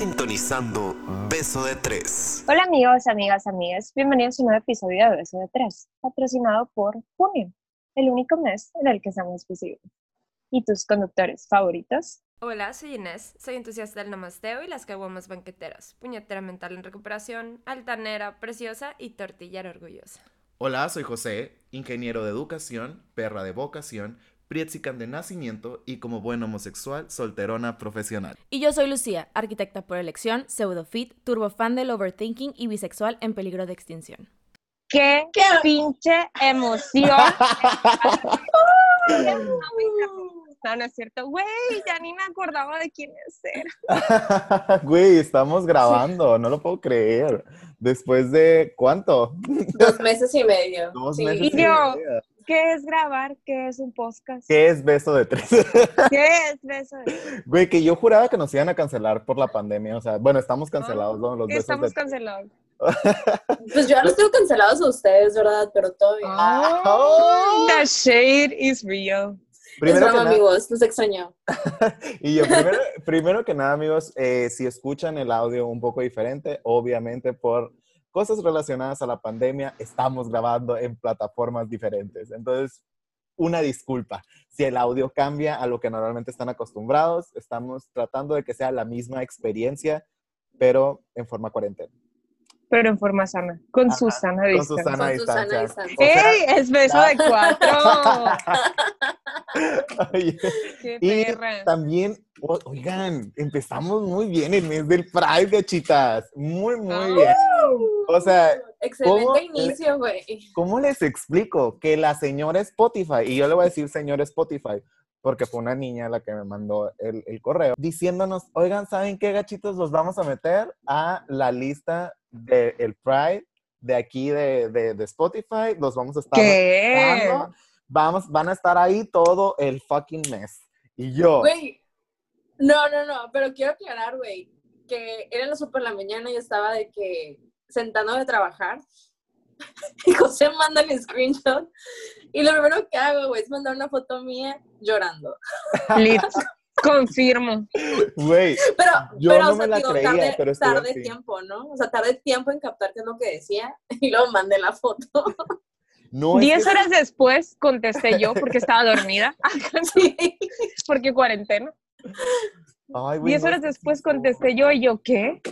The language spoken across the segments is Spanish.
sintonizando Beso de Tres. Hola amigos, amigas, amigas. Bienvenidos a un nuevo episodio de Beso de Tres, patrocinado por Junio, el único mes en el que somos visibles. ¿Y tus conductores favoritos? Hola, soy Inés, soy entusiasta del namasteo y las caguamas banqueteras, puñetera mental en recuperación, altanera, preciosa y tortillera orgullosa. Hola, soy José, ingeniero de educación, perra de vocación, Prietzican de nacimiento y como buen homosexual, solterona profesional. Y yo soy Lucía, arquitecta por elección, pseudofit, turbofan del overthinking y bisexual en peligro de extinción. ¡Qué, pinche emoción! no, no es cierto. Güey, ya ni me acordaba de quién es era. Güey, estamos grabando, no lo puedo creer. Después de, ¿cuánto? Dos meses y medio. Dos Sí. meses Y y yo, medio. ¿Qué es grabar? ¿Qué es un podcast? ¿Qué es beso de tres? ¿Qué es beso? de- Güey, que yo juraba que nos iban a cancelar por la pandemia. O sea, bueno, estamos cancelados, ¿no? Los besos Estamos de cancelados. Pues yo ya los tengo cancelados a ustedes, ¿verdad? Pero todo bien. Ah, oh. The shade is real. Primero es que nada, amigos, los extraño. y yo, primero, primero que nada, amigos, eh, si escuchan el audio un poco diferente, obviamente por cosas relacionadas a la pandemia, estamos grabando en plataformas diferentes. Entonces, una disculpa. Si el audio cambia a lo que normalmente están acostumbrados, estamos tratando de que sea la misma experiencia, pero en forma cuarentena. Pero en forma sana, con Ajá, Susana Con distancia. Susana Con Susana distancia. distancia. O sea, ¡Ey! Es beso de cuatro. oye, ¡Qué Y perra! también, oigan, empezamos muy bien el mes del Pride, gachitas. Muy, muy Ah. bien. O sea, Excelente ¿Cómo? inicio, güey. ¿cómo les explico que la señora Spotify, y yo le voy a decir señora Spotify, porque fue una niña la que me mandó el, el correo, diciéndonos, oigan, ¿saben qué, gachitos? Los vamos a meter a la lista del Pride de aquí de, de- de Spotify. Los vamos a estar ¿Qué? Vamos, van a estar ahí todo el fucking mes. Y yo, Güey, no, no, no, pero quiero aclarar, güey, que era las por la mañana y estaba de que sentando de trabajar y José manda el screenshot y lo primero que hago, güey, es mandar una foto mía llorando. Confirmo. güey, Pero, Yo pero no o sea, me la digo, creía, pero tardé así. tiempo, ¿no? O sea, tardé tiempo en captar qué es lo que decía y luego mandé la foto. no Diez que- horas después contesté yo porque estaba dormida, Sí. porque cuarentena. Ay, güey, Diez no, horas después contesté yo y yo, ¿qué?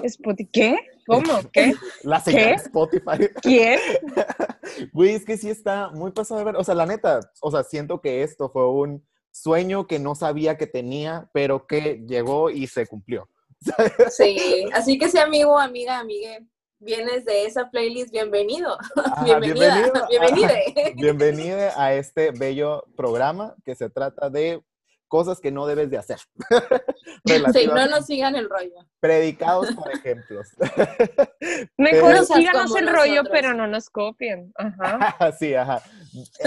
¿Qué? ¿Cómo? ¿Qué? La señora ¿Qué? Spotify. ¿Quién? Güey, es que sí está muy pasado de ver. O sea, la neta, o sea, siento que esto fue un sueño que no sabía que tenía, pero que llegó y se cumplió. Sí, así que si amigo, amiga, amigue, vienes de esa playlist, bienvenido. Ah, Bienvenida, bienvenido. bienvenide. A este bello programa que se trata de cosas que no debes de hacer. Sí, no nos sigan el rollo. Predicados por ejemplos. Mejor Pero- síganos el rollo, pero no nos copien. Ajá. sí, ajá.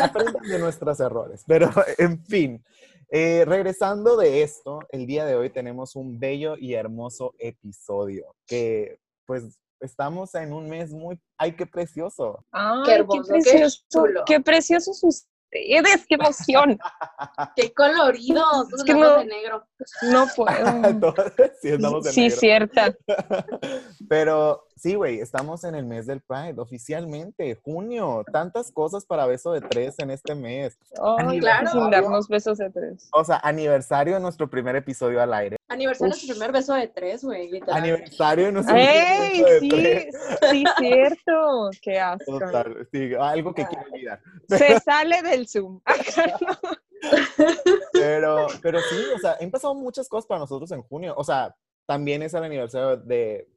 Aprendan de nuestros errores. Pero, en fin, eh, regresando de esto, el día de hoy tenemos un bello y hermoso episodio que, pues, estamos en un mes muy... ¡Ay, qué precioso! Ay, Qué hermoso, qué precioso. chulo. Qué preciosos ustedes, qué emoción. Qué coloridos, Es que no- de negro. No puedo. Sí, estamos en Sí, negro. cierta. Pero sí, güey, estamos en el mes del Pride, oficialmente, junio. Tantas cosas para beso de tres en este mes. Ay, claro. Sin darnos besos de tres. O sea, aniversario de nuestro primer episodio al aire. Aniversario de su primer beso de tres, güey, literal. Aniversario de nuestro primer ¡Ey! beso de Sí, tres. sí, cierto. Qué asco. Total, sí, algo que quiero olvidar. Se sale del Zoom. Pero, pero sí, o sea, han pasado muchas cosas para nosotros en junio. O sea, también es el aniversario de,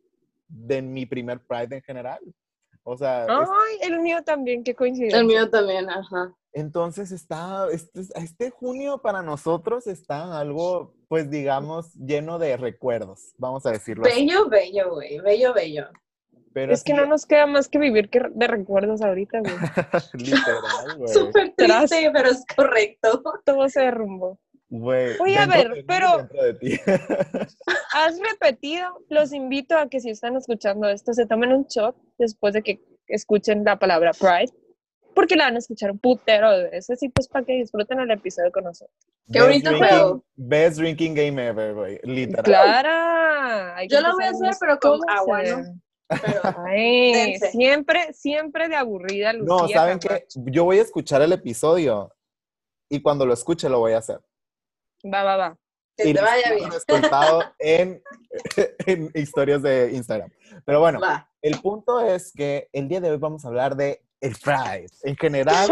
de mi primer Pride en general. O sea, es- Ay, el mío también, qué coincidencia. El mío también, ajá. entonces está, este, este junio para nosotros está algo, pues digamos, lleno de recuerdos, vamos a decirlo así. Bello, bello, güey, bello, bello. Pero Es que sí, no nos queda más que vivir que de recuerdos ahorita, güey. literal, güey. Súper Tras- triste, pero es correcto. Todo se derrumbó. Güey, Oye, a ver, de pero- dentro de ti. Has repetido, los invito a que si están escuchando esto, se tomen un shot después de que escuchen la palabra Pride. porque la van a escuchar un putero de veces y pues para que disfruten el episodio con nosotros. Qué Best bonito drinking- juego. Best drinking game ever, güey. Literal. Clara. Yo lo voy a hacer, pero con cómo agua, ¿no? Pero, Ay, siempre, siempre de aburrida, Lucía. No, ¿saben qué? Yo voy a escuchar el episodio y cuando lo escuche lo voy a hacer. Va, va, va. que Y te vaya bien. en, en historias de Instagram. Pero bueno, Va. el punto es que el día de hoy vamos a hablar de el Pride. En general,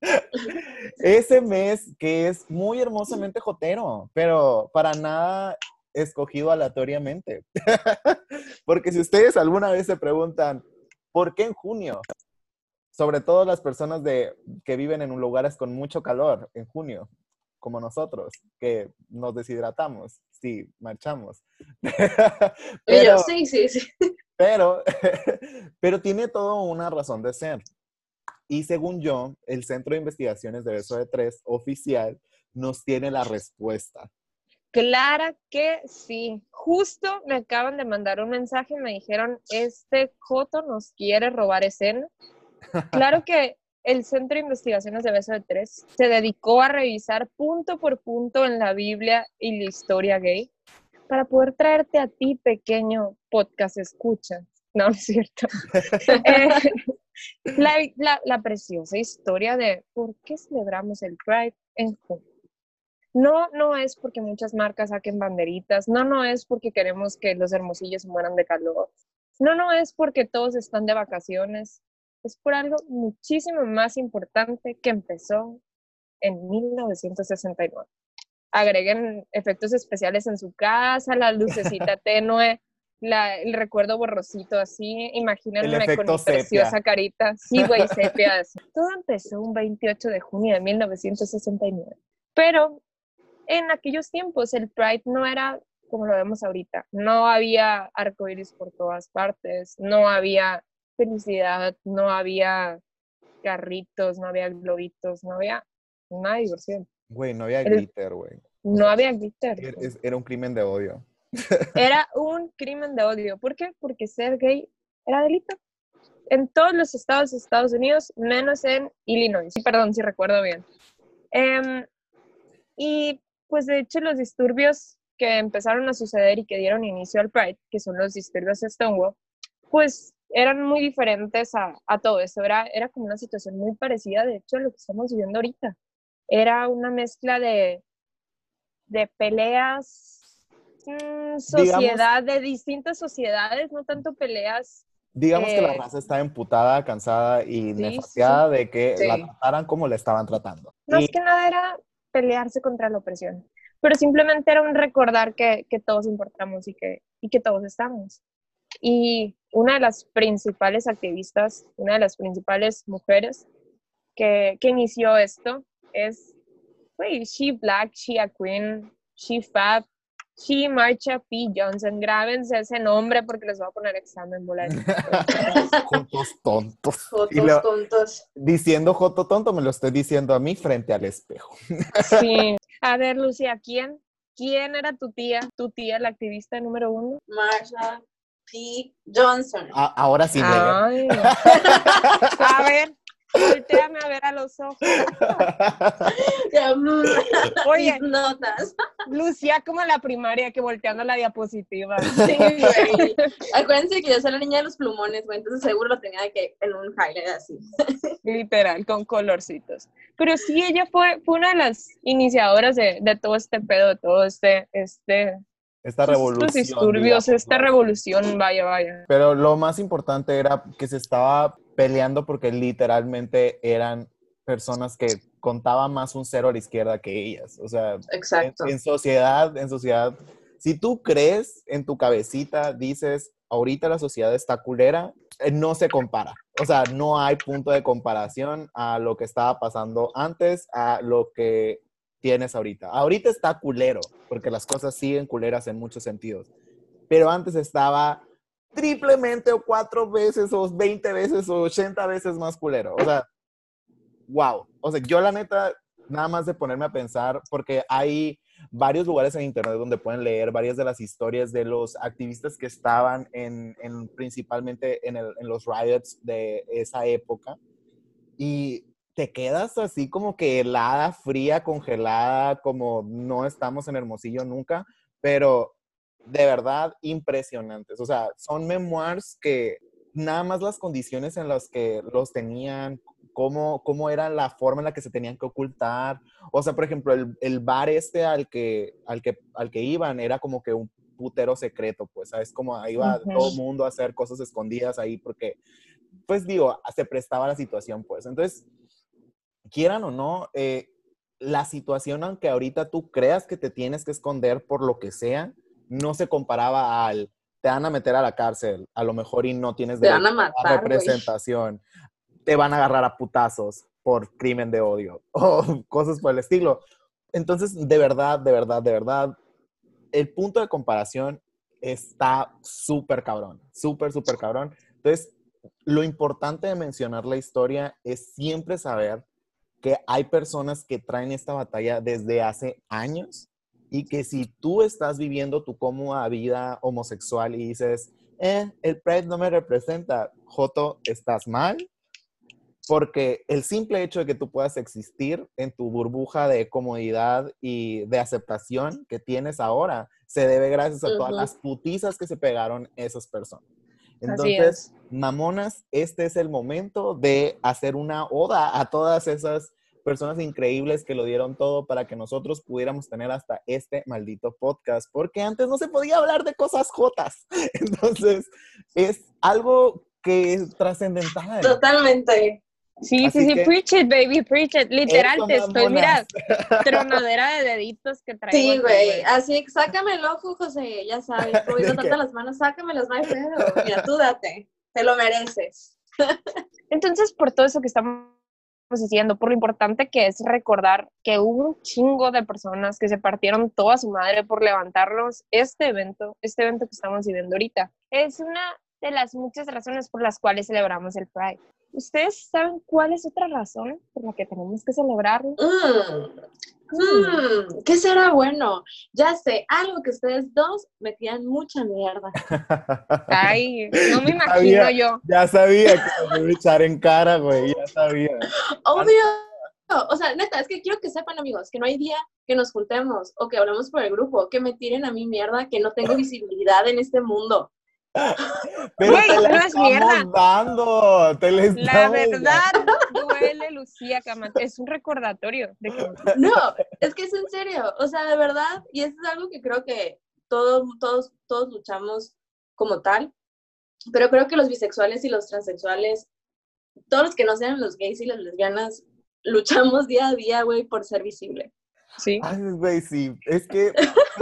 ese mes que es muy hermosamente jotero, pero para nada escogido aleatoriamente. Porque si ustedes alguna vez se preguntan, ¿por qué en junio? Sobre todo las personas de, que viven en lugares con mucho calor en junio, como nosotros, que nos deshidratamos, sí, marchamos. Pero- sí, sí, sí. pero, pero tiene todo una razón de ser. Y según yo, el Centro de Investigaciones de Beso de Tres oficial nos tiene la respuesta. Clara que sí. Justo me acaban de mandar un mensaje y me dijeron, este Joto nos quiere robar escena. Claro que el Centro de Investigaciones de Beso de Tres se dedicó a revisar punto por punto en la Biblia y la historia gay para poder traerte a ti, pequeño podcast escucha. No, no es cierto. Eh, la, la- la preciosa historia de por qué celebramos el Pride en junio. No, no es porque muchas marcas saquen banderitas, no, no es porque queremos que los hermosillos mueran de calor, no, no es porque todos están de vacaciones, es por algo muchísimo más importante que empezó en 1969. Agreguen efectos especiales en su casa, la lucecita tenue, la- el recuerdo borrosito así, imagínense con mi preciosa carita. Sí, güey, sepia. Todo empezó un 28 de junio de 1969. Pero en aquellos tiempos el Pride no era como lo vemos ahorita. No había arcoíris por todas partes, no había felicidad, no había carritos, no había globitos, no había nada de diversión. Güey, no había glitter, güey. No había glitter. Era, un crimen de odio. Era un crimen de odio. ¿Por qué? Porque ser gay era delito. En todos los estados de Estados Unidos, menos en Illinois. Sí, Perdón, si recuerdo bien. Em, y pues de hecho los disturbios que empezaron a suceder y que dieron inicio al Pride, que son los disturbios de Stonewall, pues eran muy diferentes a, a todo eso. Era, era como una situación muy parecida, de hecho, a lo que estamos viviendo ahorita. Era una mezcla de, de peleas, mm, sociedad, de distintas sociedades, no tanto peleas. Digamos que la Eh, raza está emputada, cansada y sí, de que la trataran como la estaban tratando. Más Y- que nada era pelearse contra la opresión, pero simplemente era un recordar que, que todos importamos y que, y que todos estamos. Y una de las principales activistas, una de las principales mujeres que, que inició esto es, güey, She Black, She a Queen, She Fab, She Marcha P. Johnson. Grábense ese nombre porque les voy a poner examen, bola de- Juntos tontos. Lo- tontos. diciendo joto tonto, me lo estoy diciendo a mí frente al espejo. Sí. A ver, Lucía, ¿quién? ¿Quién era tu tía? ¿Tu tía, la activista número uno? Marsha P. Johnson. A- ahora sí, Ay. A ver, volteame a ver a los ojos. Mm, Oye, notas. Lucía como en la primaria que volteando la diapositiva. Sí, güey. Acuérdense que yo soy la niña de los plumones, güey, entonces seguro lo tenía de que en un highlight así. Literal, con colorcitos. Pero sí, ella fue, fue una de las iniciadoras de, de todo este pedo, de todo este, este, Esta estos revolución. disturbios, digamos, esta revolución, vaya, vaya. Pero lo más importante era que se estaba peleando porque literalmente eran personas que contaban más un cero a la izquierda que ellas. O sea, en, Exacto. en sociedad, en sociedad, si tú crees en tu cabecita, dices, ahorita la sociedad está culera, eh, no se compara. O sea, no hay punto de comparación a lo que estaba pasando antes, a lo que tienes ahorita. Ahorita está culero, porque las cosas siguen culeras en muchos sentidos. Pero antes estaba triplemente o cuatro veces o 20 veces o 80 veces más culero. O sea, wow. O sea, yo la neta, nada más de ponerme a pensar, porque hay, varios lugares en internet donde pueden leer varias de las historias de los activistas que estaban en, en principalmente en, el- en los riots de esa época. Y te quedas así como que helada, fría, congelada, como no estamos en Hermosillo nunca, pero de verdad impresionantes. O sea, son memoirs que nada más las condiciones en las que los tenían, cómo, cómo era la forma en la que se tenían que ocultar. O sea, por ejemplo, el, el bar este al que, al, que, al que iban era como que un putero secreto, pues, ¿sabes? Como ahí iba Ujú. todo el mundo a hacer cosas escondidas ahí porque, pues digo, se prestaba la situación, pues. Entonces, quieran o no, eh, la situación, aunque ahorita tú creas que te tienes que esconder por lo que sea, no se comparaba al te van a meter a la cárcel, a lo mejor y no tienes Te van a derecho matar, güey. representación, te van a agarrar a putazos por crimen de odio o cosas por el estilo. Entonces, de verdad, de verdad, de verdad, el punto de comparación está súper cabrón, súper, súper cabrón. Entonces, lo importante de mencionar la historia es siempre saber que hay personas que traen esta batalla desde hace años y que si tú estás viviendo tu cómoda vida homosexual y dices, eh, el Pride no me representa, Joto, estás mal, porque el simple hecho de que tú puedas existir en tu burbuja de comodidad y de aceptación que tienes ahora se debe gracias a todas las putizas que se pegaron esas personas. Entonces, mamonas, este es el momento de hacer una oda a todas esas personas increíbles que lo dieron todo para que nosotros pudiéramos tener hasta este maldito podcast, porque antes no se podía hablar de cosas jotas. Entonces, es algo que es trascendental. Totalmente. Sí, Así sí, sí, que- preach it, baby, preach it. Literal, Eso, te estoy, mira, tronadera de deditos que traigo. Sí, güey. Así, sácame el ojo, José. Ya sabes, moviendo ¿De qué? tanto las manos, sácamelas, no hay pedo. Mira, tú date. Te lo mereces. Entonces, por todo eso que estamos diciendo, por lo importante que es recordar que hubo un chingo de personas que se partieron toda su madre por levantarnos este evento, este evento que estamos viviendo ahorita. Es una de las muchas razones por las cuales celebramos el Pride. ¿Ustedes saben cuál es otra razón por la que tenemos que celebrarlo? Mm, mm, ¿Qué será bueno? Ya sé, algo que ustedes dos metían mucha mierda. Ay, no me imagino sabía. yo. Ya sabía que me iba a echar en cara, güey, ya sabía. Obvio. O sea, neta, es que quiero que sepan, amigos, que no hay día que nos juntemos o que hablemos por el grupo, que me tiren a mí mierda, que no tengo visibilidad en este mundo. Pero Güey, te la no es estamos mierda. dando, te la La estamos verdad duele, Lucía Camante. Es un recordatorio de que No, es que es en serio, o sea, de verdad, y eso es algo que creo que todos, todos, todos luchamos como tal, pero creo que los bisexuales y los transexuales, todos los que no sean los gays y las lesbianas, luchamos día a día, güey, por ser visible. Sí. Es que,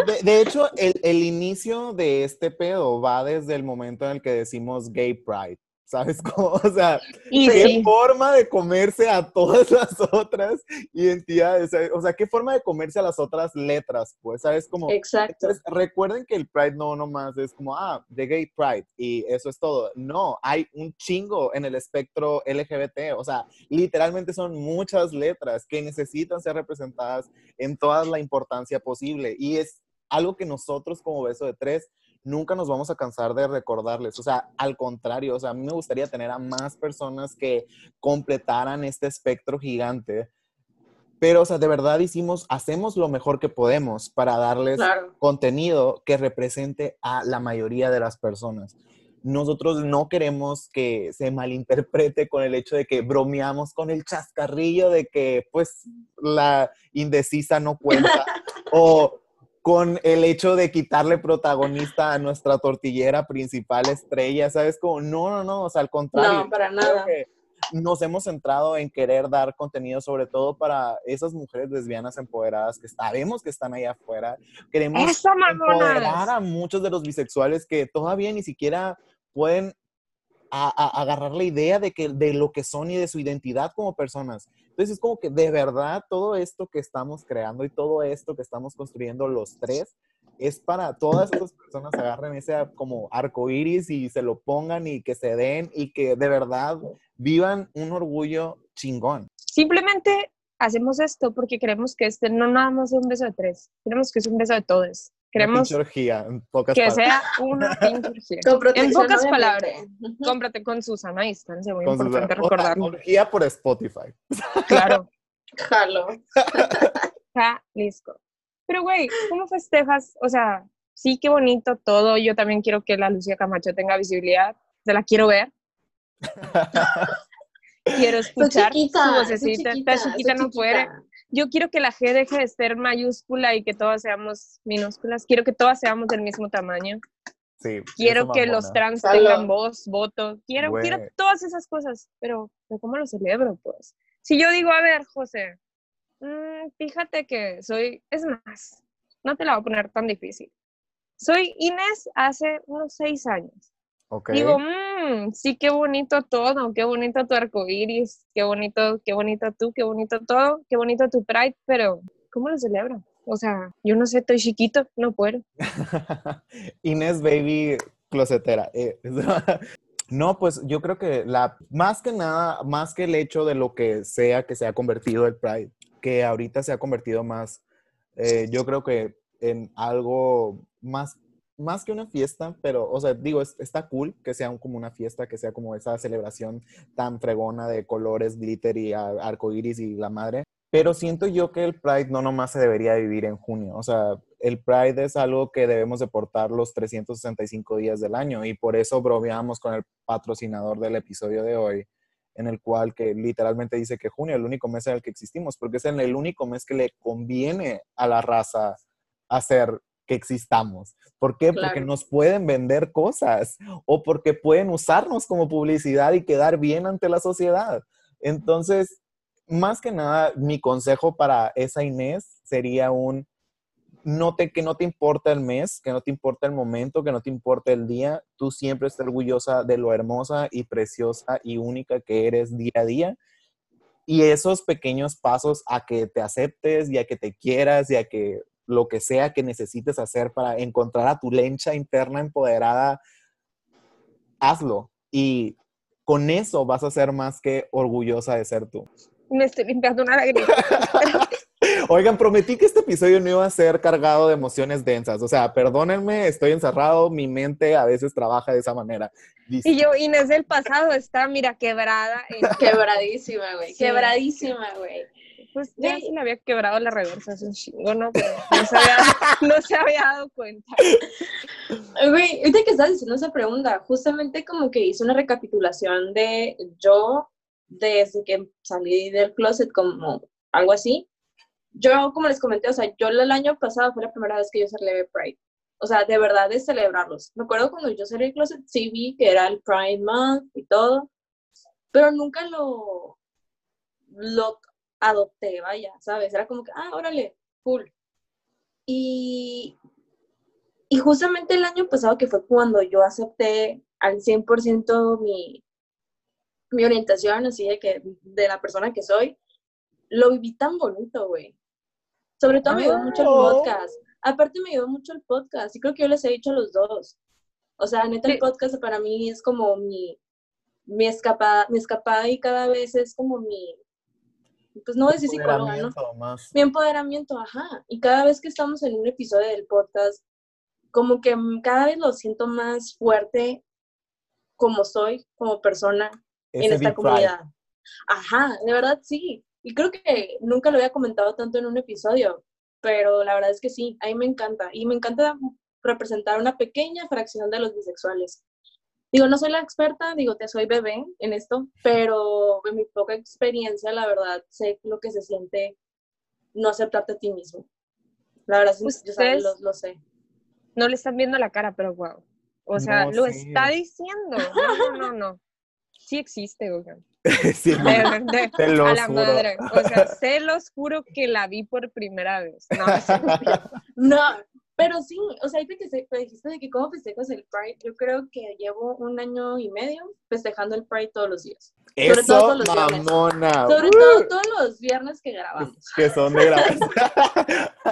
de, de hecho, el, el inicio de este pedo va desde el momento en el que decimos gay pride. ¿Sabes cómo? O sea, Y qué sí, forma de comerse a todas las otras identidades. O sea, qué forma de comerse a las otras letras, pues, ¿sabes? Como, Exacto. Entonces, recuerden que el Pride no nomás es como, ah, de gay Pride y eso es todo. No, hay un chingo en el espectro LGBT. O sea, literalmente son muchas letras que necesitan ser representadas en toda la importancia posible. Y es algo que nosotros como Beso de Tres nunca nos vamos a cansar de recordarles. O sea, al contrario, o sea, a mí me gustaría tener a más personas que completaran este espectro gigante. Pero, o sea, de verdad hicimos, hacemos lo mejor que podemos para darles Claro. contenido que represente a la mayoría de las personas. Nosotros no queremos que se malinterprete con el hecho de que bromeamos con el chascarrillo de que pues la indecisa no cuenta o con el hecho de quitarle protagonista a nuestra tortillera principal estrella, ¿sabes? Como, no, no, no, o sea, al contrario. No, para nada. que nos hemos centrado en querer dar contenido sobre todo para esas mujeres lesbianas empoderadas que sabemos que están allá afuera. Queremos ¡Eso, empoderar a muchos de los bisexuales que todavía ni siquiera pueden a- a- agarrar la idea de, que, de lo que son y de su identidad como personas. Entonces es como que de verdad todo esto que estamos creando y todo esto que estamos construyendo los tres es para todas esas personas agarren ese como arco iris y se lo pongan y que se den y que de verdad vivan un orgullo chingón. Simplemente hacemos esto porque queremos que este no nada más sea un beso de tres, queremos que sea un beso de todos. Una Queremos orgía, en pocas que palabras. sea una pinche orgía. Con En pocas palabras, cómprate con Susana a distancia, muy Con importante recordarlo. orgía por Spotify. Claro, Jalo. Jalisco. Pero, güey, ¿cómo festejas? O sea, sí, qué bonito todo. Yo también quiero que la Lucía Camacho tenga visibilidad. Se la quiero ver. Quiero escuchar chiquita, su vocecita. chiquita, Está chiquita, no puede. Yo quiero que la G deje de ser mayúscula y que todas seamos minúsculas. Quiero que todas seamos del mismo tamaño. Sí. Quiero que los trans Salud. tengan voz, voto. Quiero, quiero todas esas cosas. Pero, pero ¿cómo lo celebro, pues? Si yo digo, a ver, José, mm, fíjate que soy, es más, no te la voy a poner tan difícil. Soy Inés hace unos seis años. Digo, mmm, sí, qué bonito todo, qué bonito tu arco iris, qué bonito, qué bonito tú, qué bonito todo, qué bonito tu pride, pero ¿cómo lo celebro? O sea, yo no sé, estoy chiquito, no puedo. Inés Baby closetera. eh. No, pues yo creo que la, más que nada, más que el hecho de lo que sea que se ha convertido el Pride, que ahorita se ha convertido más, eh, yo creo que en algo más, más que una fiesta, pero, o sea, digo, es- está cool que sea un- como una fiesta, que sea como esa celebración tan fregona de colores, glitter y a- arcoíris y la madre. Pero siento yo que el Pride no nomás se debería vivir en junio. O sea, el Pride es algo que debemos de portar los 365 días del año y por eso bromeamos con el patrocinador del episodio de hoy, en el cual que literalmente dice que junio es el único mes en el que existimos, porque es en el único mes que le conviene a la raza hacer que existamos. ¿Por qué? Porque nos pueden vender cosas o porque pueden usarnos como publicidad y quedar bien ante la sociedad. Entonces, más que nada, mi consejo para esa Inés sería un, no te, que no te importa el mes, que no te importa el momento, que no te importa el día, tú siempre estés orgullosa de lo hermosa y preciosa y única que eres día a día. Y esos pequeños pasos a que te aceptes y a que te quieras y a que lo que sea que necesites hacer para encontrar a tu lencha interna empoderada, hazlo. Y con eso vas a ser más que orgullosa de ser tú. Me estoy limpiando una lágrima. Oigan, prometí que este episodio no iba a ser cargado de emociones densas. O sea, perdónenme, estoy encerrado, mi mente a veces trabaja de esa manera. Y yo, Inés del pasado, está, mira, quebrada. en- Quebradísima, güey. Sí. Quebradísima, güey. Pues ya se le había quebrado la reversa hace un chingo, ¿no? Pero no se había, no se había dado cuenta. Güey, ahorita que estás diciendo esa pregunta, justamente como que hice una recapitulación de yo desde que salí del closet, como algo así. Yo, como les comenté, o sea, yo el año pasado fue la primera vez que yo celebré Pride. O sea, de verdad de celebrarlos. Me acuerdo cuando yo salí del closet, sí vi que era el Pride Month y todo, pero nunca lo, lo adopté, vaya, ¿sabes? Era como que, ah, órale, cool. Y, y justamente el año pasado, que fue cuando yo acepté al 100% mi, mi orientación, así de que de la persona que soy, lo viví tan bonito, güey. Sobre todo me ayudó mucho el Oh. podcast. Aparte me ayudó mucho el podcast y creo que yo les he dicho a los dos. O sea, neta, el podcast para mí es como mi, mi, escapada, mi escapada y cada vez es como mi, pues no decir psicóloga, ¿no? Empoderamiento más. mi empoderamiento, ajá. Y cada vez que estamos en un episodio del podcast, como que cada vez lo siento más fuerte como soy, como persona en esta pride. comunidad. Ajá, de verdad sí. Y creo que nunca lo había comentado tanto en un episodio, pero la verdad es que sí, a mí me encanta. Y me encanta representar una pequeña fracción de los bisexuales. Digo, no soy la experta, digo, te soy bebé en esto, pero en mi poca experiencia, la verdad, sé lo que se siente no aceptarte a ti mismo. La verdad, sí, yo Ustedes- sabes, lo, lo sé. No le están viendo la cara, pero wow. O sea, No, lo sí. está diciendo. No, no, no, no. Sí existe, oigan. Sí, De, de- Te lo a la juro. madre. O sea, se los juro que la vi por primera vez. No. No, pero sí, o sea, ahorita que se- me dijiste de que cómo festejas el Pride, yo creo que llevo un año y medio festejando el Pride todos los días. Sobre todo Eso, todos los viernes. mamona. Sobre Uh, todo todos los viernes que grabamos. Que son de grabación.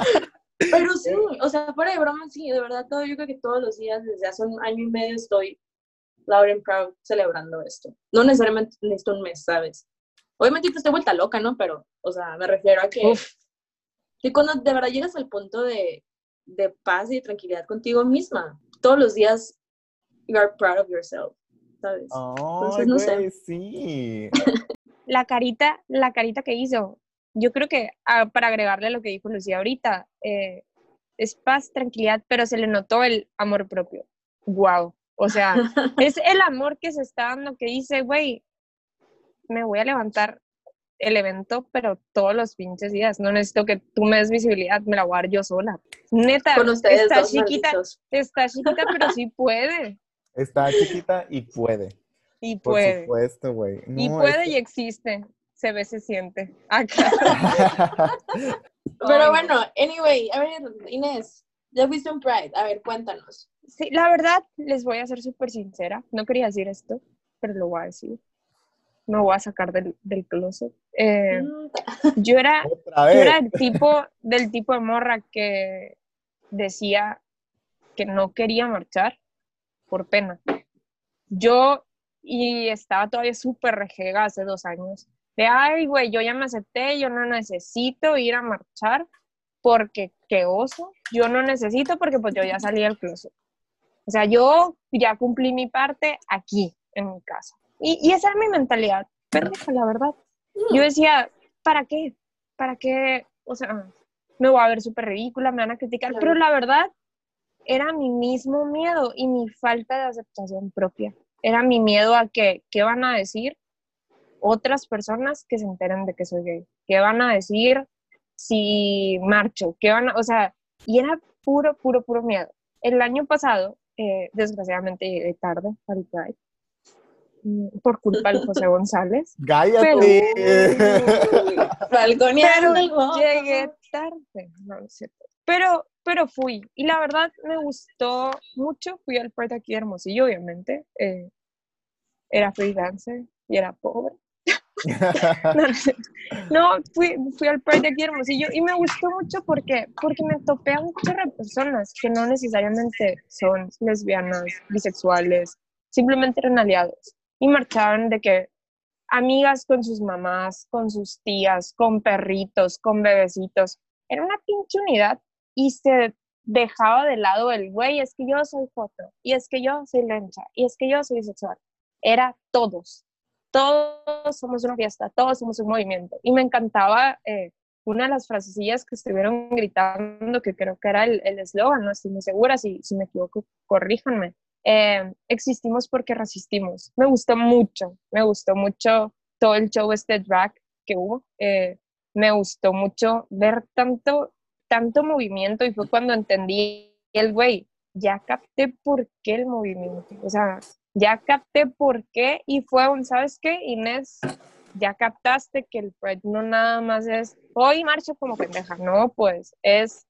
Pero sí, o sea, fuera de broma, sí, de verdad, todo, yo creo que todos los días, desde hace un año y medio, estoy Lauren Proud celebrando esto. No necesariamente necesito un mes, ¿sabes? Obviamente te estoy vuelta loca, ¿no? Pero, o sea, me refiero a que, Uf. que cuando de verdad llegas al punto de, de paz y de tranquilidad contigo misma, todos los días you are proud of yourself, ¿sabes? Ay, no sé. sí. la carita, la carita que hizo, yo creo que ah, para agregarle a lo que dijo Lucía ahorita, eh, es paz, tranquilidad, pero se le notó el amor propio. Wow. O sea, es el amor que se está dando que dice, güey, me voy a levantar el evento, pero todos los pinches días. No necesito que tú me des visibilidad, me la voy a dar yo sola. Neta, Con ustedes está dos chiquita, malditos. está chiquita, pero sí puede. Está chiquita y puede. Y Por puede. supuesto, güey. y puede es y existe. Se ve, se siente. Acá. que- Pero bueno, anyway, a ver, Inés, ya fuiste un Pride, a ver, cuéntanos. Sí, la verdad, les voy a ser súper sincera. No quería decir esto, pero lo voy a decir. Me voy a sacar del, del closet. Eh, Mm, yo era, yo era el tipo, del tipo de morra que decía que no quería marchar por pena. Yo, y estaba todavía súper rejega hace dos años, de, ay, güey, yo ya me acepté, yo no necesito ir a marchar porque qué oso, yo no necesito porque pues yo ya salí del closet. O sea, yo ya cumplí mi parte aquí, en mi casa. Y, y esa era mi mentalidad, pendeja, la verdad. Yo decía, ¿para qué? ¿Para qué? O sea, me voy a ver súper ridícula, me van a criticar, Claro. pero la verdad era mi mismo miedo y mi falta de aceptación propia. Era mi miedo a que, ¿qué van a decir otras personas que se enteren de que soy gay? ¿Qué van a decir si marcho? ¿Qué van a, o sea, y era puro, puro, puro miedo. El año pasado, eh, desgraciadamente llegué tarde al Pride, mm, por culpa de José González. El voto. Llegué tarde, no, es cierto. Pero, pero fui, y la verdad me gustó mucho. Fui al Pride aquí de Hermosillo, obviamente. eh, era freelancer y era pobre. No, fui, fui al Pride de aquí de Hermosillo y me gustó mucho porque, porque me topé a de personas que no necesariamente son lesbianas, bisexuales, simplemente eran aliados. Y marchaban de que amigas con sus mamás, con sus tías, con perritos, con bebecitos. Era una pinche unidad y se dejaba de lado el güey, es que yo soy foto, y es que yo soy lencha, y es que yo soy bisexual. Era todos. Todos somos una fiesta, todos somos un movimiento. Y me encantaba eh, una de las frasecillas que estuvieron gritando, que creo que era el eslogan, no estoy muy segura, si, si me equivoco, corríjanme. Eh, existimos porque resistimos. Me gustó mucho, me gustó mucho todo el show este drag que hubo. Eh, me gustó mucho ver tanto, tanto movimiento y fue cuando entendí el güey, ya capté por qué el movimiento. O sea, ya capté por qué y fue un, ¿sabes qué, Inés? Ya captaste que el Pride no nada más es, hoy marcho como pendeja, no, pues es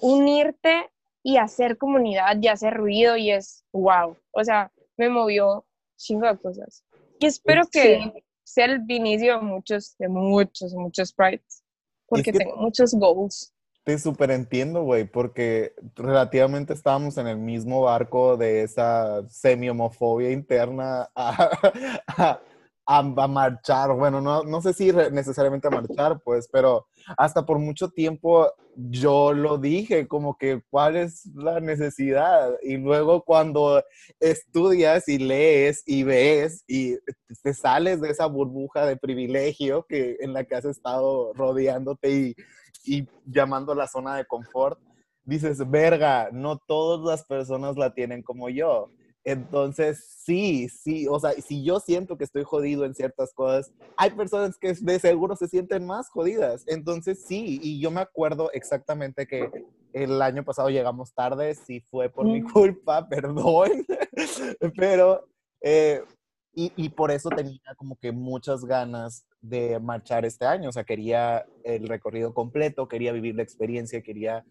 unirte y hacer comunidad y hacer ruido y es wow. O sea, me movió chingo de cosas. Y espero que Sí. sea el inicio de muchos, de muchos, muchos Prides, porque que- tengo muchos goals. Te súper entiendo, güey, porque relativamente estábamos en el mismo barco de esa semi-homofobia interna a, a- a- marchar. Bueno, no, no sé si necesariamente a marchar, pues, pero hasta por mucho tiempo yo lo dije, como que cuál es la necesidad. Y luego cuando estudias y lees y ves y te sales de esa burbuja de privilegio que, en la que has estado rodeándote y y llamando la zona de confort, dices, verga, no todas las personas la tienen como yo. Entonces, sí, sí, o sea, si yo siento que estoy jodido en ciertas cosas, hay personas que de seguro se sienten más jodidas. Entonces, sí, y yo me acuerdo exactamente que el año pasado llegamos tarde, sí fue por mi Mm. culpa, perdón, pero, eh, y, y por eso tenía como que muchas ganas de marchar este año, o sea, quería el recorrido completo, quería vivir la experiencia, quería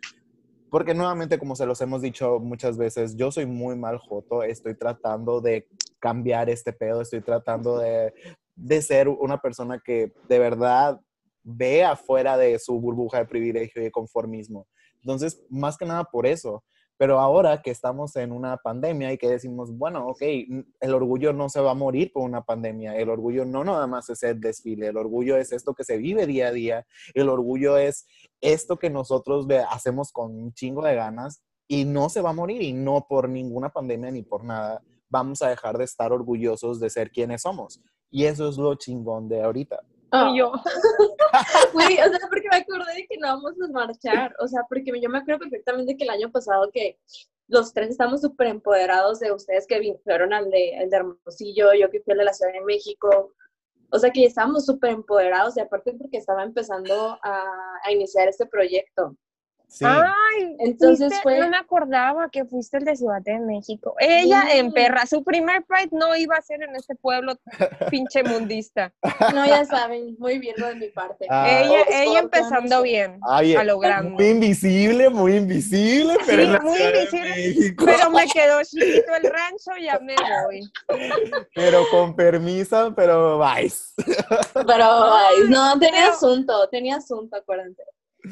porque nuevamente, como se los hemos dicho muchas veces, yo soy muy mal joto, estoy tratando de cambiar este pedo, estoy tratando de, de ser una persona que de verdad ve afuera de su burbuja de privilegio y de conformismo. Entonces, más que nada por eso. Pero ahora que estamos en una pandemia y que decimos, bueno, ok, el orgullo no se va a morir por una pandemia, el orgullo no nada más es el desfile, el orgullo es esto que se vive día a día, el orgullo es esto que nosotros hacemos con un chingo de ganas y no se va a morir y no por ninguna pandemia ni por nada vamos a dejar de estar orgullosos de ser quienes somos. Y eso es lo chingón de ahorita. Ah, Y yo, Güey, o sea, porque me acordé de que no vamos a marchar. O sea, porque yo me acuerdo perfectamente que el año pasado que los tres estamos súper empoderados de ustedes que vin- fueron al de, al de Hermosillo, yo que fui al de la Ciudad de México. O sea, que estábamos súper empoderados y aparte porque estaba empezando a, a iniciar este proyecto. Sí. ay, Entonces fuiste- fue- no me acordaba que fuiste el de Ciudad de México. Ella Sí. en perra, su primer Pride no iba a ser en este pueblo pinche mundista. No, ya saben, muy bien lo de mi parte. Ah. ella, ella empezando bien, Ay, a lo muy grande. invisible, muy invisible, pero Sí, en la muy invisible. Pero me quedó chiquito el rancho, ya me voy. Pero con permiso, pero vais. Pero, ay, no, tenía pero- asunto, tenía asunto, acuérdate.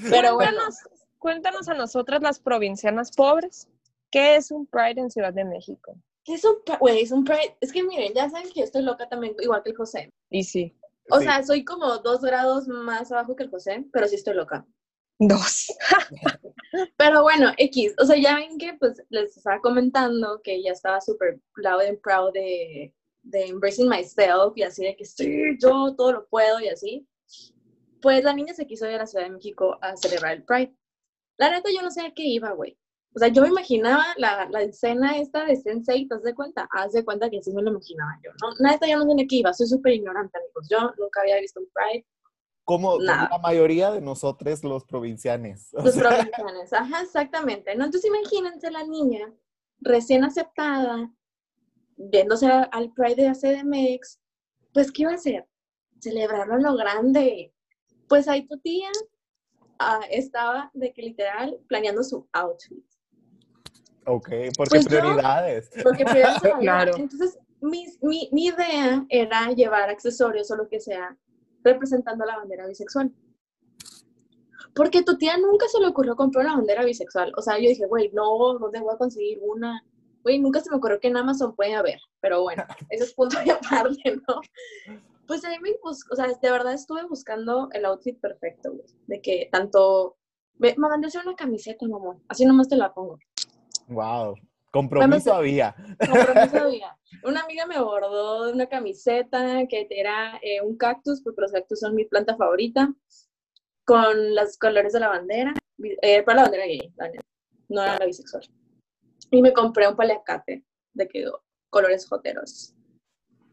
Pero bueno, Cuéntanos, cuéntanos a nosotras las provincianas pobres, ¿qué es un Pride en Ciudad de México? ¿qué es un, pri- güey, es un pride? Es que miren, ya saben que yo estoy loca también, igual que el José. Y sí. O Sí. sea, soy como dos grados más abajo que el José, pero sí estoy loca. Dos. Pero bueno, X, o sea, ya ven que pues les estaba comentando que ya estaba súper loud and proud de, de embracing myself y así de que sí, yo todo lo puedo y así. Pues la niña se quiso ir a la Ciudad de México a celebrar el Pride. La neta yo no sé a qué iba, güey. O sea, yo me imaginaba la, la escena esta de Sensei, ¿te das de cuenta? Haz de cuenta que sí me lo imaginaba yo, ¿no? La neta yo no sé a qué iba, soy súper ignorante, amigos. Yo nunca había visto un Pride. Como, la mayoría de nosotros los provincianos. O Los sea, provincianos, ajá, exactamente. ¿no? Entonces imagínense la niña recién aceptada, viéndose al Pride de CDMX, pues ¿qué iba a hacer? Celebrarlo a lo grande. Pues ahí tu tía ah, estaba de que literal planeando su outfit. ok, porque Pues yo- prioridades. Porque se la vida. Claro. Entonces, mi, mi, mi idea era llevar accesorios o lo que sea representando la bandera bisexual. Porque tu tía nunca se le ocurrió comprar una bandera bisexual. O sea, yo dije, güey, no, ¿dónde voy a conseguir una? Güey, nunca se me ocurrió que en Amazon puede haber. Pero bueno, ese es punto de aparte, ¿no? Pues ahí me o sea, de verdad estuve buscando el outfit perfecto, güey. De que tanto... Me, me mandé a hacer una camiseta, mamá. Así nomás te la pongo. Wow. Compromiso había. compromiso había. Una amiga me bordó una camiseta que era eh, un cactus, porque los cactus son mi planta favorita, con los colores de la bandera, eh, para la bandera gay, no era la bisexual. Y me compré un paliacate de que colores joteros.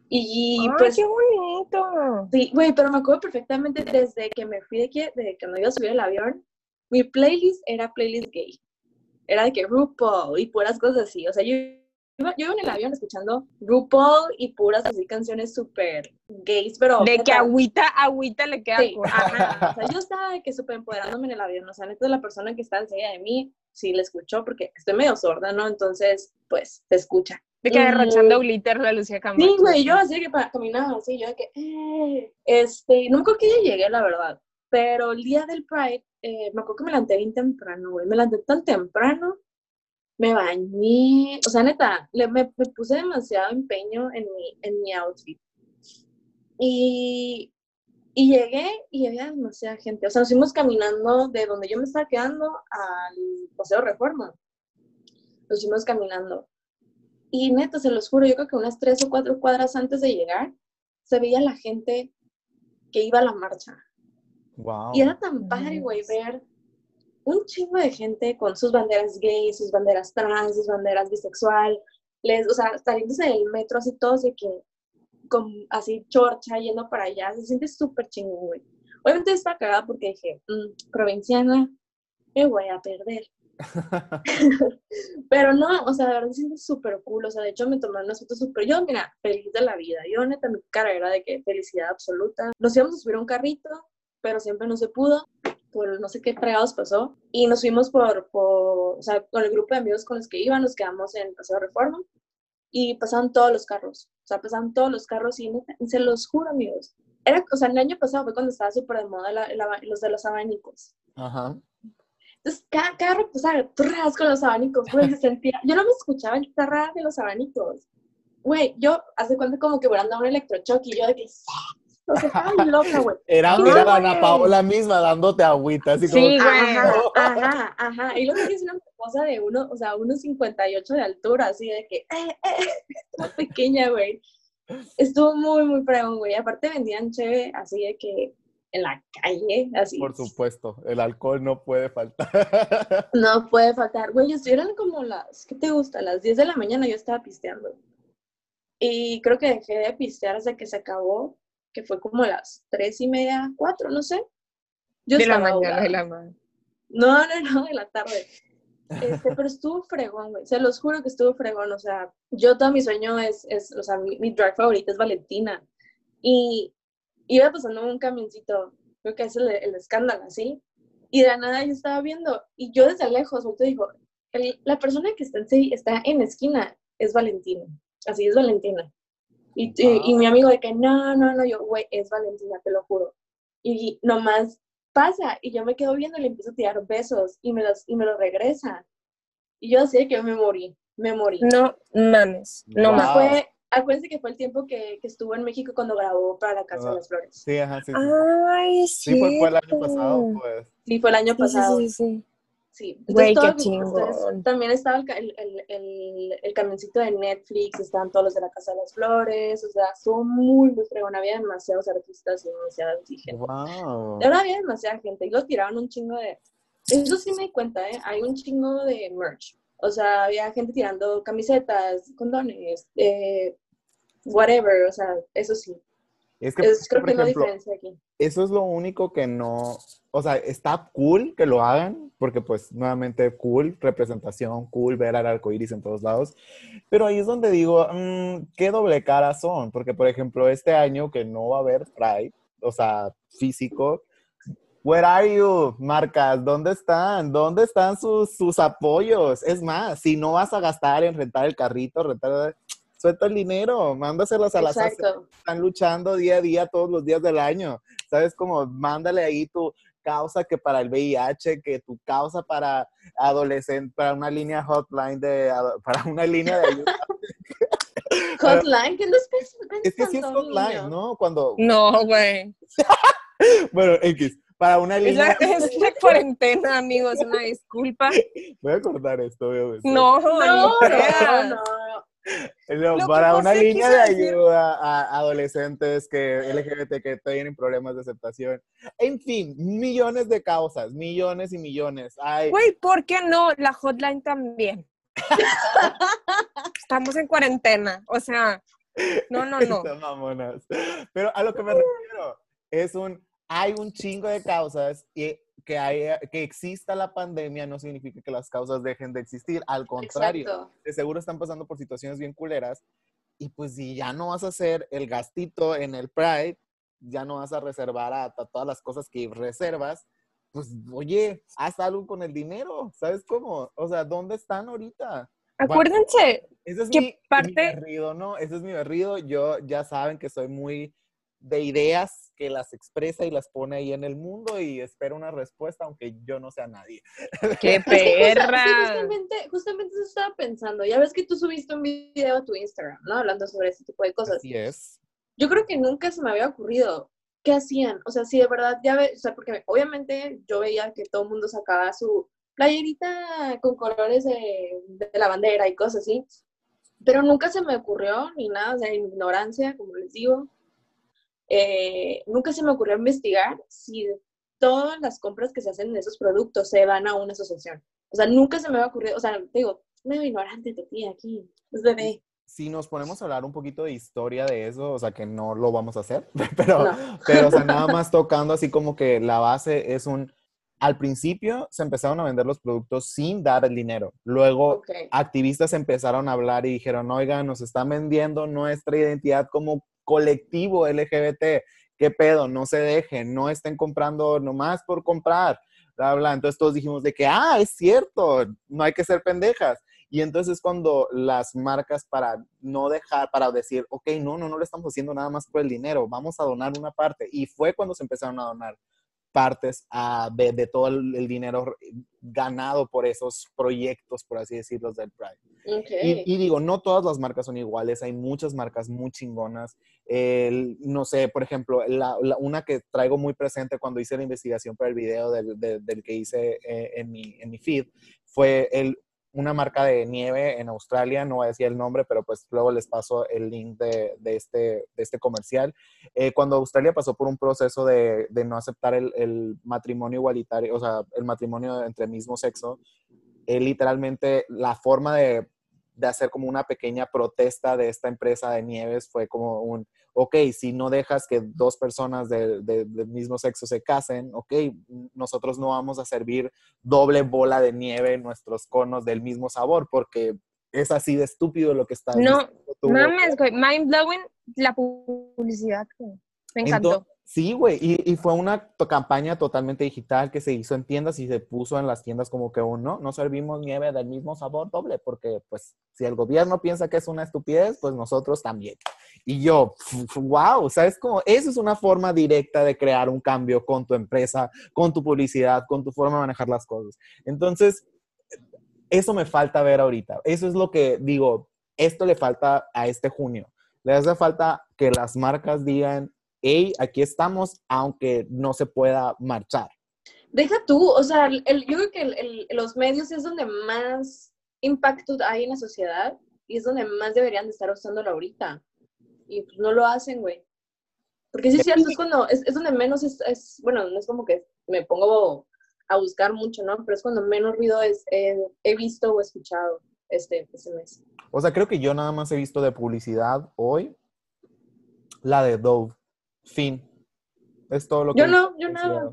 Y Ay, pues, qué bonito. sí, güey, pero me acuerdo perfectamente desde que me fui de aquí, desde que no iba a subir el avión, mi playlist era playlist gay. Era de que RuPaul y puras cosas así. O sea, yo iba, yo iba en el avión escuchando RuPaul y puras así canciones súper gays, pero... De que agüita, agüita le queda Sí, ajá. O sea, yo estaba de que súper empoderándome en el avión. O sea, neta, la persona que está enseguida de mí, sí la escuchó porque estoy medio sorda, ¿no? Entonces, pues, se escucha. De que derrochando glitter la Lucía Camacho. Sí, güey, yo así que pa- caminaba así, yo de que, eh, este, no me acuerdo que ya llegué, la verdad, pero el día del Pride, eh, me acuerdo que me levanté bien temprano, güey, me levanté tan temprano, me bañé, o sea, neta, le, me, me puse demasiado empeño en mi, en mi outfit. Y, y llegué y había demasiada gente, o sea, nos fuimos caminando de donde yo me estaba quedando al Paseo Reforma, nos fuimos caminando. Y neta, se los juro, yo creo que unas tres o cuatro cuadras antes de llegar, se veía la gente que iba a la marcha. Wow. Y era tan padre, güey, ver un chingo de gente con sus banderas gay, sus banderas trans, sus banderas bisexual, les, o sea, saliéndose del metro así todos de que, con, así chorcha, yendo para allá, se siente súper chingón, güey. Obviamente estaba cagada porque dije, "Mm, provinciana, me voy a perder. Pero no, o sea, de verdad se siente súper cool. O sea, de hecho me tomé unas fotos súper. Yo, mira, feliz de la vida. Yo, neta, mi cara era de que felicidad absoluta. Nos íbamos a subir a un carrito, pero siempre no se pudo. Por no sé qué fregados pasó. Y nos fuimos por, por, o sea, con el grupo de amigos con los que iban, nos quedamos en Paseo Reforma. Y pasaban todos los carros. O sea, pasaban todos los carros y neta, se los juro, amigos. Era, o sea, el año pasado fue cuando estaba súper de moda la- la- los de los abanicos. Ajá. Entonces, cada, cada sea, turras con los abanicos, güey, se sentía, yo no me escuchaba el tarrar de los abanicos. Güey, yo hace cuenta como que hubieran dado un electrochoque y yo de que, o sea, estaba loca, güey. Era, No, era. Ana Paola misma dándote agüita, así como... Sí, güey. Ajá, ajá, ajá. Y luego es una cosa de uno, o sea, 1.58 de altura, así de que, eh, eh, estaba pequeña, güey. Estuvo muy, muy fregón, güey. Aparte vendían cheve así de que en la calle, así. Por supuesto, el alcohol no puede faltar. No puede faltar. Güey, estuvieron como las, ¿qué te gusta? Las 10 de la mañana yo estaba pisteando. Y creo que dejé de pistear hasta que se acabó, que fue como las 3 y media, 4, no sé. Yo De la estaba mañana, de la mañana. No, no, no, de la tarde. Este, pero estuvo fregón, güey. Se los juro que estuvo fregón. O sea, yo todo mi sueño es, es o sea, mi, mi drag favorita es Valentina. Y iba pasando un camioncito, creo que es el, el escándalo, ¿sí? Y de la nada yo estaba viendo, y yo desde lejos, me dijo, "El- la persona que está en, está en la esquina es Valentina. Así es Valentina. Y, y- y mi amigo de que, no, no, no, yo, güey, es Valentina, te lo juro. Y nomás pasa y yo me quedo viendo y le empiezo a tirar besos y me los, y me los regresa. Y yo así de que me morí, me morí. No mames, no Wow. mames. Fue, acuérdense que fue el tiempo que, que estuvo en México cuando grabó para la Casa Ah, de las Flores. Sí, ajá, sí, sí. Ay, Sí, fue, fue el año pasado, pues. Sí, fue el año Sí, pasado. sí, sí, sí. Sí. Güey, Entonces, qué chingón. también estaba el, el, el, el, camioncito de Netflix, estaban todos los de la Casa de las Flores, o sea, estuvo muy, muy fregón. Había demasiados artistas y demasiada gente. Wow. De verdad había demasiada gente y lo tiraron un chingo de... Eso sí me di cuenta, ¿eh? Hay un chingo de merch. O sea, había gente tirando camisetas, condones, eh, whatever, o sea, eso sí. Es que, Es, creo por que no ejemplo, diferencia aquí. eso es lo único que no, o sea, está cool que lo hagan, porque pues nuevamente cool, representación, cool, ver al arco iris en todos lados, pero ahí es donde digo, mm, qué doble cara son, porque por ejemplo, este año que no va a haber Pride, o sea, físico, Where are you, marcas? ¿Dónde están? ¿Dónde están sus, sus apoyos? Es más, si no vas a gastar en rentar el carrito, rentar, suelta el dinero, mándaselos a las Exacto. están luchando día a día todos los días del año. ¿Sabes? Como mándale ahí tu causa que para el VIH, que tu causa para adolescente, para una línea hotline de, para una línea de ayuda. Hotline, ¿qué no es es que sí es hotline, ¿no? Cuando, No, güey. bueno, X, para una Es línea, la, es la cuarentena, amigos, una disculpa. voy a cortar esto, obviamente. No, No, no, creas. no. No, Lo que para una línea de ayuda a adolescentes que LGBT que tienen problemas de aceptación. En fin, millones de causas, millones y millones. Ay, Güey, ¿por qué no? La hotline también. Estamos en cuarentena, o sea, no, no, no. Pero a lo que me refiero es un, hay un chingo de causas y que, haya, que exista la pandemia no significa que las causas dejen de existir. Al contrario, Exacto. de seguro están pasando por situaciones bien culeras y pues si ya no vas a hacer el gastito en el Pride, ya no vas a reservar a, a todas las cosas que reservas, pues oye, haz algo con el dinero, ¿sabes cómo? O sea, ¿dónde están ahorita? Acuérdense, Ese es ¿Qué mi, mi parte? berrido, ¿no? Ese es mi berrido. Yo ya saben que soy muy de ideas que las expresa y las pone ahí en el mundo y espero una respuesta, aunque yo no sea nadie. qué Es que justa- sí, perra. justamente, justamente eso estaba pensando. Ya ves que tú subiste un video a tu Instagram, ¿no? Hablando sobre este tipo de cosas. Así es. Yo creo que nunca se me había ocurrido qué hacían. O sea, si de verdad ya ves, o sea, porque obviamente yo veía que todo el mundo sacaba su playerita con colores de, de la bandera y cosas así. Pero nunca se me ocurrió ni nada, o sea, ignorancia, como les digo. Eh, nunca se me ocurrió investigar si todas las compras que se hacen de esos productos se van a una asociación. O sea, nunca se me había ocurrido, o sea, te digo, medio ignorante tu tía aquí, es bebé. Si nos ponemos a hablar un poquito de historia de eso, o sea, que no lo vamos a hacer, pero, No. pero o sea, nada más tocando así como que la base es un... Al principio se empezaron a vender los productos sin dar el dinero. Luego Ok. activistas empezaron a hablar y dijeron, oigan, nos están vendiendo nuestra identidad como colectivo LGBT. ¿Qué pedo? No se dejen, no estén comprando nomás por comprar. Bla, bla. Entonces todos dijimos de que, ah, es cierto, no hay que ser pendejas. Y entonces cuando las marcas para no dejar, para decir, ok, no, no, no lo estamos haciendo nada más por el dinero, vamos a donar una parte. Y fue cuando se empezaron a donar partes ah, de, de todo el, dinero ganado por esos proyectos, por así decirlo, del Pride. Ok. Y, y digo, no todas las marcas son iguales, hay muchas marcas muy chingonas. El- no sé, por ejemplo, la- la- una que traigo muy presente cuando hice la investigación para el video del, de- del que hice eh, en, mi, en mi feed fue el, una marca de nieve en Australia, no voy a decir el nombre, pero pues luego les paso el link de, de este, de este comercial. Eh, cuando Australia pasó por un proceso de, de no aceptar el, el matrimonio igualitario, o sea, el matrimonio entre mismo sexo, eh, literalmente la forma de, hacer como una pequeña protesta de esta empresa de nieves fue como un, ok, si no dejas que dos personas de- de- del mismo sexo se casen, ok, nosotros no vamos a servir doble bola de nieve en nuestros conos del mismo sabor, porque es así de estúpido lo que está No, Mames, güey, mind blowing la publicidad. Me encantó. Sí, güey, y, fue una campaña totalmente digital que se hizo en tiendas y se puso en las tiendas como que uno, no servimos nieve del mismo sabor doble, porque pues si el gobierno piensa que es una estupidez, pues nosotros también. Y yo, wow, ¿sabes cómo? Eso es una forma directa de crear un cambio con tu empresa, con tu publicidad, con tu forma de manejar las cosas. Entonces, eso me falta ver ahorita. Eso es lo que digo, esto le falta a este junio. Le hace falta que las marcas digan, hey, aquí estamos, aunque no se pueda marchar. Deja tú, o sea, el- yo creo que el- el- los medios es donde más impacto hay en la sociedad y es donde más deberían de estar usándolo ahorita. Y pues no lo hacen, güey. Porque sí es cierto, es cuando, es, es donde menos es, es- bueno, no es como que me pongo a buscar mucho, ¿no? Pero es cuando menos ruido es, eh, he visto o escuchado este, este mes. O sea, creo que yo nada más he visto de publicidad hoy la de Dove. Fin. Es todo lo que Yo no, yo nada.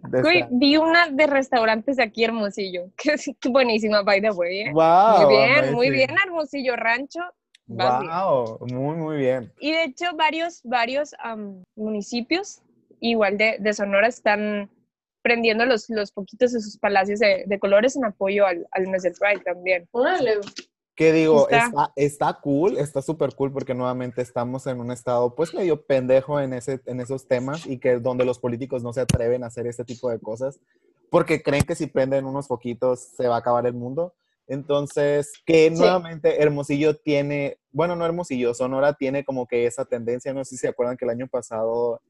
Güey, vi una de restaurantes de aquí, Hermosillo. Que sí, que buenísima, by the way. ¿eh? Wow, muy bien, muy bien, Hermosillo Rancho. bien. Wow, muy, muy bien. Y de hecho, varios, varios am, municipios, igual de, de Sonora, están prendiendo los, los poquitos de sus palacios de, de colores en apoyo al, al mes del Pride también. Órale. Que digo, Está. está, está cool, está súper cool porque nuevamente estamos en un estado pues medio pendejo en, ese, en esos temas y que donde los políticos no se atreven a hacer este tipo de cosas porque creen que si prenden unos poquitos se va a acabar el mundo. Entonces, que Sí. nuevamente Hermosillo tiene, bueno, no Hermosillo, Sonora tiene como que esa tendencia, no sé si se acuerdan que el año pasado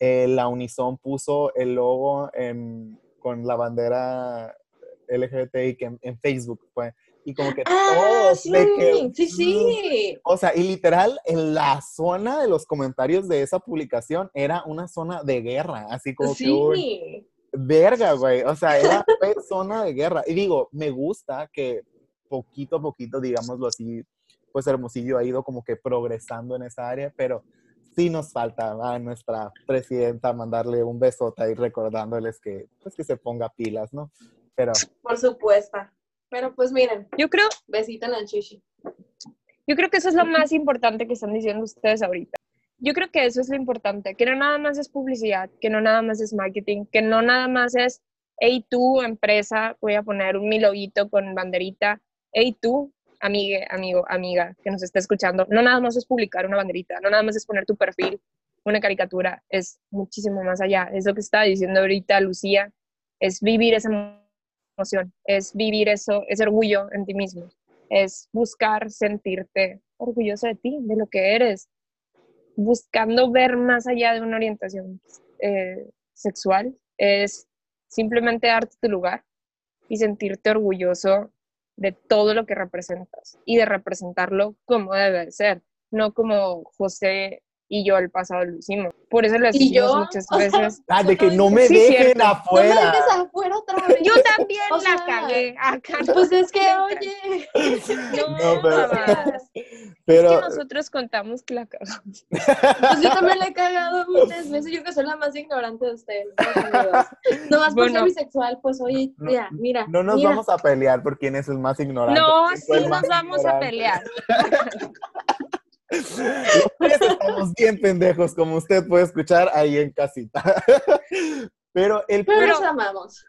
eh, la Unison puso el logo en- con la bandera LGBTI en, en Facebook, fue, y como que Ah, todos sí, de que, sí, sí. o sea, y literal, en la zona de los comentarios de esa publicación era una zona de guerra, así como que un, Sí. verga, güey, o sea, era zona de guerra. Y digo, me gusta que poquito a poquito, digámoslo así, pues Hermosillo ha ido como que progresando en esa área, pero sí nos falta a nuestra presidenta mandarle un besote y recordándoles que, pues que se ponga pilas, ¿no? Pero Por supuesto. Pero pues miren, Yo creo, besito en el chichi. yo creo que eso es lo más importante que están diciendo ustedes ahorita. Yo creo que eso es lo importante, que no nada más es publicidad, que no nada más es marketing, que no nada más es, hey tú, empresa, voy a poner un mi loguito con banderita, hey tú, amigue, amigo, amiga, que nos está escuchando, no nada más es publicar una banderita, no nada más es poner tu perfil, una caricatura, es muchísimo más allá. Es lo que estaba diciendo ahorita Lucía, es vivir esa emoción, es vivir eso, ese orgullo en ti mismo, es buscar sentirte orgulloso de ti, de lo que eres, buscando ver más allá de una orientación eh, sexual, es simplemente darte tu lugar y sentirte orgulloso de todo lo que representas y de representarlo como debe de ser, no como José y yo el pasado lo hicimos. Por eso lo yo, muchas o sea, veces. ah, de que no me Sí, dejen cierto. No me afuera. dejes afuera otra vez. Yo también O la sea, cagué. Acá Pues es que, oye. No, No, pero-. Pero, Es que nosotros contamos que la cagamos. Pues yo también le he cagado muchas veces. Yo que soy la más ignorante de ustedes. amigos. Nomás por Bueno. ser bisexual, pues oye, No- mira, mira. no nos mira. vamos a pelear por quién es el más ignorante. No, sí más nos vamos a pelear. Los tres estamos bien pendejos, como usted puede escuchar ahí en casita. Pero el, Pero Pero- amamos.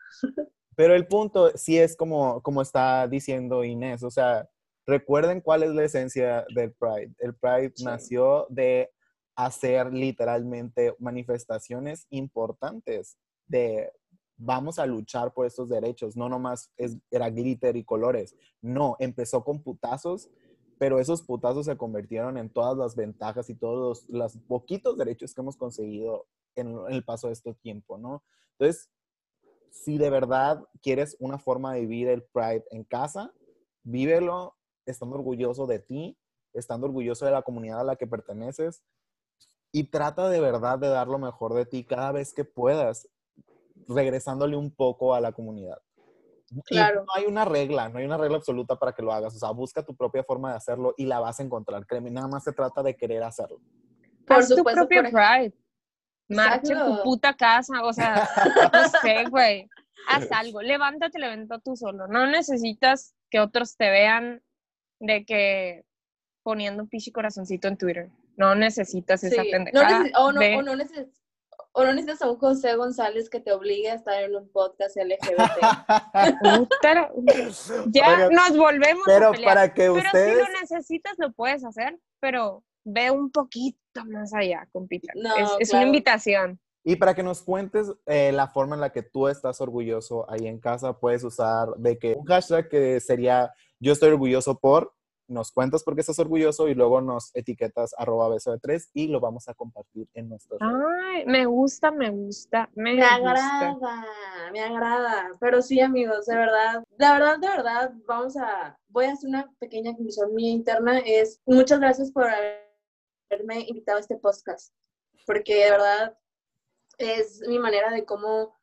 pero el punto sí es como, como está diciendo Inés, o sea, recuerden cuál es la esencia del Pride. El Pride Sí. nació de hacer literalmente manifestaciones importantes de vamos a luchar por estos derechos, no nomás es, era glitter y colores, no, empezó con putazos, pero esos putazos se convirtieron en todas las ventajas y todos los, poquitos derechos que hemos conseguido en, en el paso de este tiempo, ¿no? Entonces, si de verdad quieres una forma de vivir el Pride en casa, vívelo estando orgulloso de ti, estando orgulloso de la comunidad a la que perteneces y trata de verdad de dar lo mejor de ti cada vez que puedas, regresándole un poco a la comunidad. Y Claro. no hay una regla, no hay una regla absoluta para que lo hagas. O sea, busca tu propia forma de hacerlo y la vas a encontrar. Créeme, nada más se trata de querer hacerlo. Por Haz tu supuesto, propio por- Pride. Marcha en tu puta casa, o sea, no sé, güey. Haz algo, levántate el evento tú solo. No necesitas que otros te vean de que poniendo un pichi corazoncito en Twitter. No necesitas esa. No pendejada. neces- o, no, o, no neces- o no necesitas a un José González que te obligue a estar en un podcast LGBT. Ya nos volvemos pero a pelear. para que Pero ustedes... si lo necesitas, lo puedes hacer, pero ve un poquito más allá, compita. No, es, es claro. una invitación. Y para que nos cuentes eh, la forma en la que tú estás orgulloso ahí en casa, puedes usar de que un hashtag que sería yo estoy orgulloso por, nos cuentas por qué estás orgulloso y luego nos etiquetas arroba beso de tres y lo vamos a compartir en redes. Ay, me gusta, me gusta, me, Me gusta. agrada, me agrada. Pero sí, amigos, de verdad, la verdad, de verdad, vamos a, voy a hacer una pequeña conclusión mía interna. Es muchas gracias por haberme invitado a este podcast, porque de verdad es mi manera de cómo,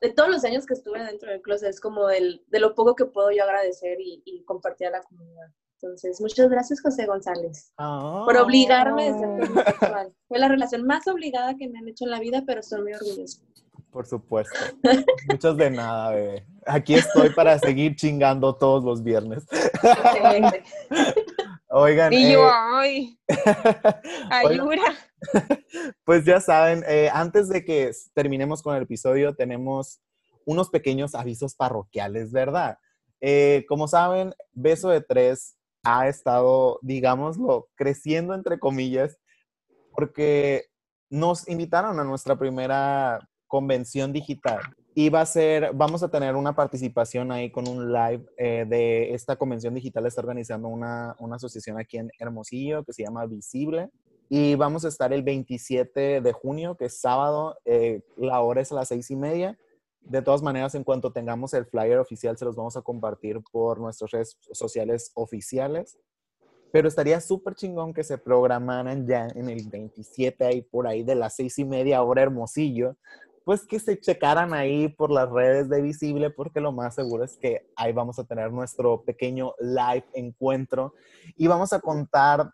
de todos los años que estuve dentro del closet, es como del, de lo poco que puedo yo agradecer y, y compartir a la comunidad. Entonces, muchas gracias, José González, por obligarme a ser homosexual. Fue la relación más obligada que me han hecho en la vida, pero estoy muy orgullosa. Por supuesto. Muchas de nada, bebé. Aquí estoy para seguir chingando todos los viernes. Excelente. Oigan, Y yo, eh, ay, ayuda. Pues ya saben, eh, antes de que terminemos con el episodio, tenemos unos pequeños avisos parroquiales, ¿verdad? Eh, como saben, Beso de Tres ha estado, digámoslo, creciendo entre comillas, porque nos invitaron a nuestra primera convención digital. Va a ser, vamos a tener una participación ahí con un live eh, de esta convención digital. Está organizando una, una asociación aquí en Hermosillo que se llama Visible. Y vamos a estar el 27 de junio, que es sábado. eh, la hora es a las seis y media. De todas maneras, en cuanto tengamos el flyer oficial, se los vamos a compartir por nuestras redes sociales oficiales. Pero estaría súper chingón que se programaran ya en el 27, ahí por ahí de las seis y media hora Hermosillo, pues que se checaran ahí por las redes de Visible, porque lo más seguro es que ahí vamos a tener nuestro pequeño live encuentro y vamos a contar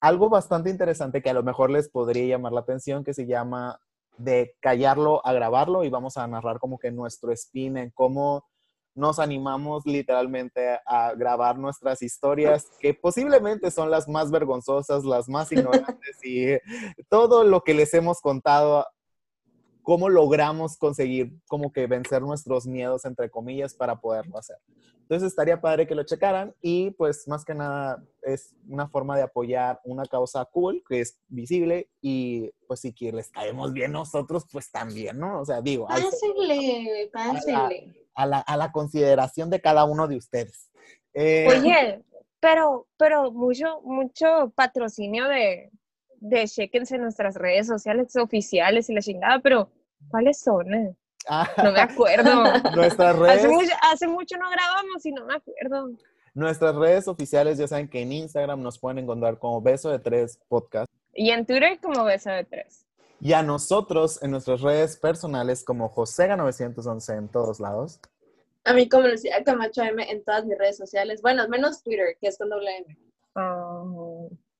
algo bastante interesante que a lo mejor les podría llamar la atención, que se llama de callarlo a grabarlo y vamos a narrar como que nuestro spin en cómo nos animamos literalmente a grabar nuestras historias, que posiblemente son las más vergonzosas, las más ignorantes y todo lo que les hemos contado, cómo logramos conseguir como que vencer nuestros miedos, entre comillas, para poderlo hacer. Entonces estaría padre que lo checaran y pues más que nada es una forma de apoyar una causa cool que es visible y pues si que les caemos bien nosotros, pues también, ¿no? O sea, digo, Pásenle, a la, a la consideración de cada uno de ustedes. Eh, Oye, pero, pero mucho, mucho patrocinio de, de chequense en nuestras redes sociales oficiales y la chingada, pero ¿cuáles son? eh? Ah, No me acuerdo. nuestras Hace redes, mucho, hace mucho no grabamos y no me acuerdo. nuestras redes oficiales ya saben que en Instagram nos pueden encontrar como Beso de Tres Podcast Y en Twitter como beso de tres. y a nosotros en nuestras redes personales como Josega911 en todos lados. A mí como Lucía Camacho M en todas mis redes sociales. Bueno, menos Twitter, que es con doble M. Ah.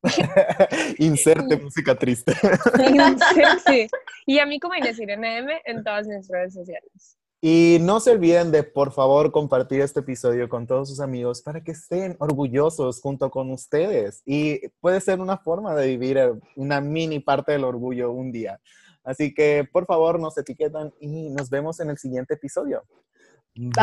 Inserte música triste. Y a mí como Inés Irene M en todas mis redes sociales. Y no se olviden de, por favor, compartir este episodio con todos sus amigos para que estén orgullosos junto con ustedes. Y puede ser una forma de vivir una mini parte del orgullo un día. Así que, por favor, nos etiquetan y nos vemos en el siguiente episodio. Bye.